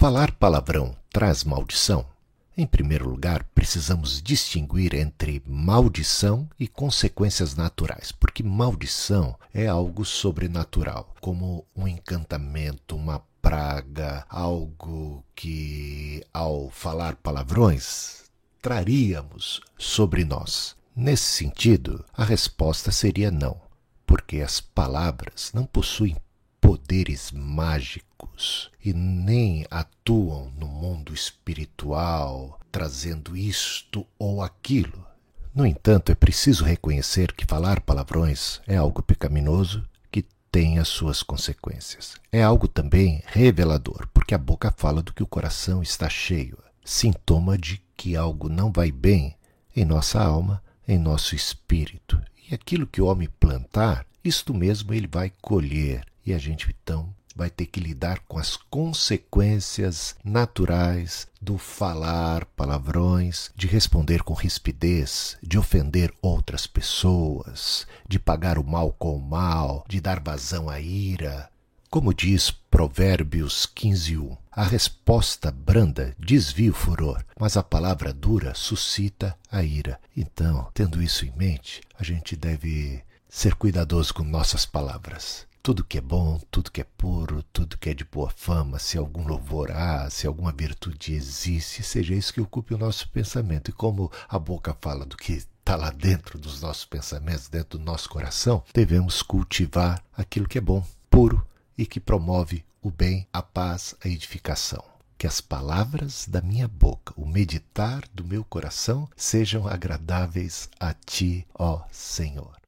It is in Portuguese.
Falar palavrão traz maldição? Em primeiro lugar, precisamos distinguir entre maldição e consequências naturais, porque maldição é algo sobrenatural, como um encantamento, uma praga, algo que, ao falar palavrões, traríamos sobre nós. Nesse sentido, a resposta seria não, porque as palavras não possuem poderes mágicos e nem atuam no mundo espiritual, trazendo isto ou aquilo. No entanto, é preciso reconhecer que falar palavrões é algo pecaminoso que tem as suas consequências. É algo também revelador, porque a boca fala do que o coração está cheio, sintoma de que algo não vai bem em nossa alma, em nosso espírito. E aquilo que o homem plantar, isto mesmo ele vai colher e a gente então vai ter que lidar com as consequências naturais do falar palavrões, de responder com rispidez, de ofender outras pessoas, de pagar o mal com o mal, de dar vazão à ira. Como diz Provérbios 15:1, a resposta branda desvia o furor, mas a palavra dura suscita a ira. Então, tendo isso em mente, a gente deve ser cuidadoso com nossas palavras tudo que é bom, tudo que é puro, tudo que é de boa fama, se algum louvor há, se alguma virtude existe, seja isso que ocupe o nosso pensamento. E como a boca fala do que está lá dentro dos nossos pensamentos, dentro do nosso coração, devemos cultivar aquilo que é bom, puro e que promove o bem, a paz, a edificação. Que as palavras da minha boca, o meditar do meu coração, sejam agradáveis a ti, ó Senhor.